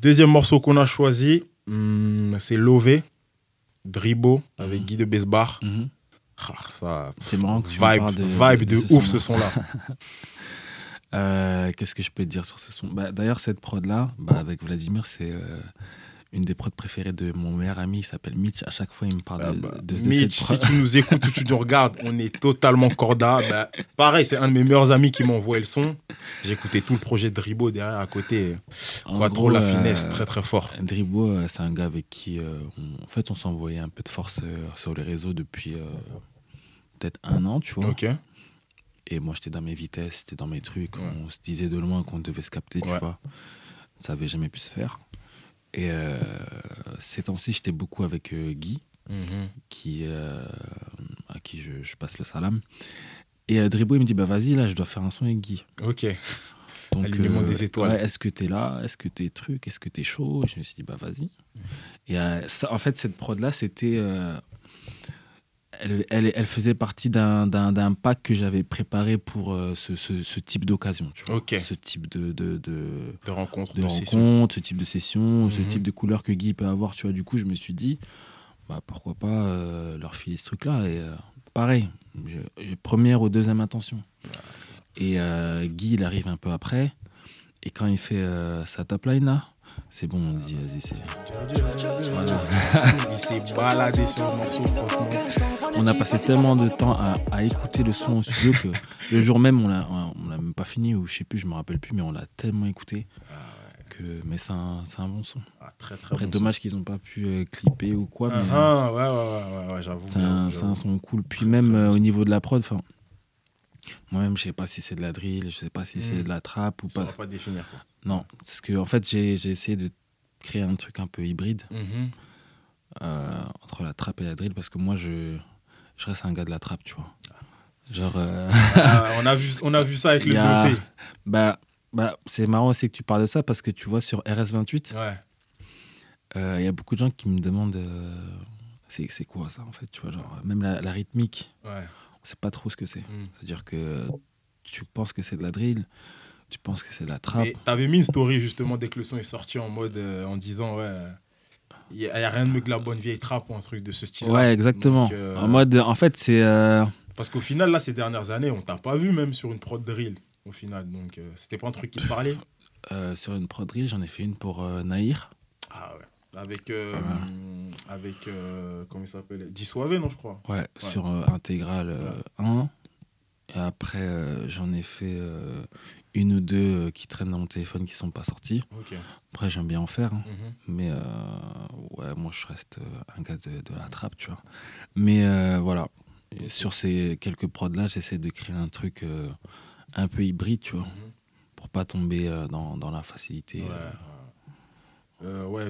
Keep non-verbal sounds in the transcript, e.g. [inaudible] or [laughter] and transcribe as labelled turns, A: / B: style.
A: Deuxième morceau qu'on a choisi, hmm, c'est Lové, Dribo, avec
B: Mhm.
A: Guy de Besbar.
B: Mhm.
A: Ah, ça,
B: C'est marrant que tu
A: vibe,
B: de-
A: vibe de, ouf ce son-là. [laughs]
B: Euh, Qu'est-ce que je peux te dire sur ce son? Bah, D'ailleurs, cette prod-là, bah, avec Vladimir, c'est euh, une des prods préférées de mon meilleur ami. Il s'appelle Mitch. À chaque fois, il me parle
A: Ah
B: de,
A: bah,
B: de- de
A: Mitch,
B: cette
A: si tu nous écoutes ou tu nous regardes, on est totalement corda. Bah, pareil, c'est un de mes meilleurs amis qui m'a envoyé le son. Écouté tout le projet de Ribo derrière à côté. Pas trop la
B: euh,
A: finesse, très très fort.
B: Dribo, euh, c'est un gars avec qui, euh, on- en fait, on s'envoyait un peu de force euh, sur les réseaux depuis peut-être un an, tu vois.
A: Ok.
B: Et moi, j'étais dans mes vitesses, j'étais dans mes trucs.
A: Ouais.
B: On se disait de loin qu'on devait se capter, tu vois. Ça avait jamais pu se faire. Et euh, ces temps-ci, j'étais beaucoup avec euh, Guy,
A: Mhm.
B: qui, euh, à qui je, je passe le salam. Et euh, Dribo, il me dit, bah vas-y, là, je dois faire un son avec Guy.
A: Ok.
B: Donc,
A: Alignement des étoiles.
B: ouais, est-ce que t'es là? Est-ce que t'es truc? Est-ce que t'es chaud? Et je me suis dit, bah vas-y. Et euh, ça, en fait, cette prod-là, c'était. Elle, elle, elle faisait partie d'un- pack que j'avais préparé pour euh, ce, ce- ce type d'occasion. Ce type de, de, de,
A: De rencontre,
B: de ce type de session, ce
A: Mhm.
B: type de couleur que Guy peut avoir. Tu vois. Du coup, je me suis dit, bah, pourquoi pas euh, leur filer ce truc-là. Et euh, pareil, je- première ou deuxième intention. Et Guy, il arrive un peu après. Et quand il fait sa top line là, c'est bon, on dit, vas-y, c'est. Voilà.
A: Il s'est baladé sur le morceau, franchement.
B: On a passé tellement de temps à, à écouter le son au studio que le jour même, on l'a, on l'a même pas fini, ou je sais plus, je me rappelle plus, mais on l'a tellement écouté. Que, mais c'est un, c'est un bon son.
A: Ah, très très
B: Après,
A: bon
B: dommage qu'ils n'ont pas pu euh, clipper ou quoi, mais
A: Ah, ah, ouais, ouais, ouais, ouais, ouais, j'avoue.
B: c'est un,
A: j'avoue,
B: c'est un son cool. Puis
A: Très,
B: même euh, au niveau de la prod, enfin, moi-même, je sais pas si c'est de la drill, je sais pas si c'est de la trap ou
A: On
B: pas.
A: pas définir. quoi.
B: Non, parce que en fait, j'ai, essayé de créer un truc un peu hybride
A: Mhm.
B: euh, entre la trap et la drill parce que moi, je, je reste un gars de la trap, tu vois. Genre. euh,
A: Ah, on, a vu, on a vu ça avec le [laughs]
B: a-
A: dossier.
B: Bah, bah, c'est marrant aussi que tu parles de ça parce que tu vois, sur RS28,
A: Ouais.
B: euh, il y a beaucoup de gens qui me demandent c'est, c'est quoi ça en fait, tu vois, genre, même la, la rythmique,
A: Ouais.
B: Sait pas trop ce que c'est.
A: Mm.
B: C'est-à-dire que tu penses que c'est de la drill, tu penses que c'est de la trap.
A: Et t'avais mis une story justement dès que le son est sorti en mode euh, en disant ouais il y, a rien de mieux que la bonne vieille trap ou un truc de ce style
B: Ouais, exactement.
A: Donc, euh,
B: En mode, en fait, c'est. euh,
A: parce qu'au final là ces dernières années on t'a pas vu même sur une prod drill au final donc c'était pas un truc qui te parlait?
B: Sur une prod drill, j'en ai fait une pour Naïr.
A: ah ouais avec euh,
B: Ouais.
A: hum, avec euh, comment il s'appelle Dissuavé non je crois
B: Ouais,
A: Ouais.
B: sur euh, Intégral euh, 1. Et après, euh, j'en ai fait euh, une ou deux euh, qui traînent dans mon téléphone qui sont pas sorties. Après, j'aime bien en faire. hein.
A: Mhm.
B: Mais euh, ouais, moi, je reste euh, un gars de, de la trappe, tu vois. Mais euh, voilà. Et sur ces quelques prods-là, j'essaie de créer un truc euh, un peu hybride, tu vois.
A: Mhm.
B: Pour pas tomber euh, dans, dans la facilité.
A: ouais,
B: euh.
A: ouais. Euh, ouais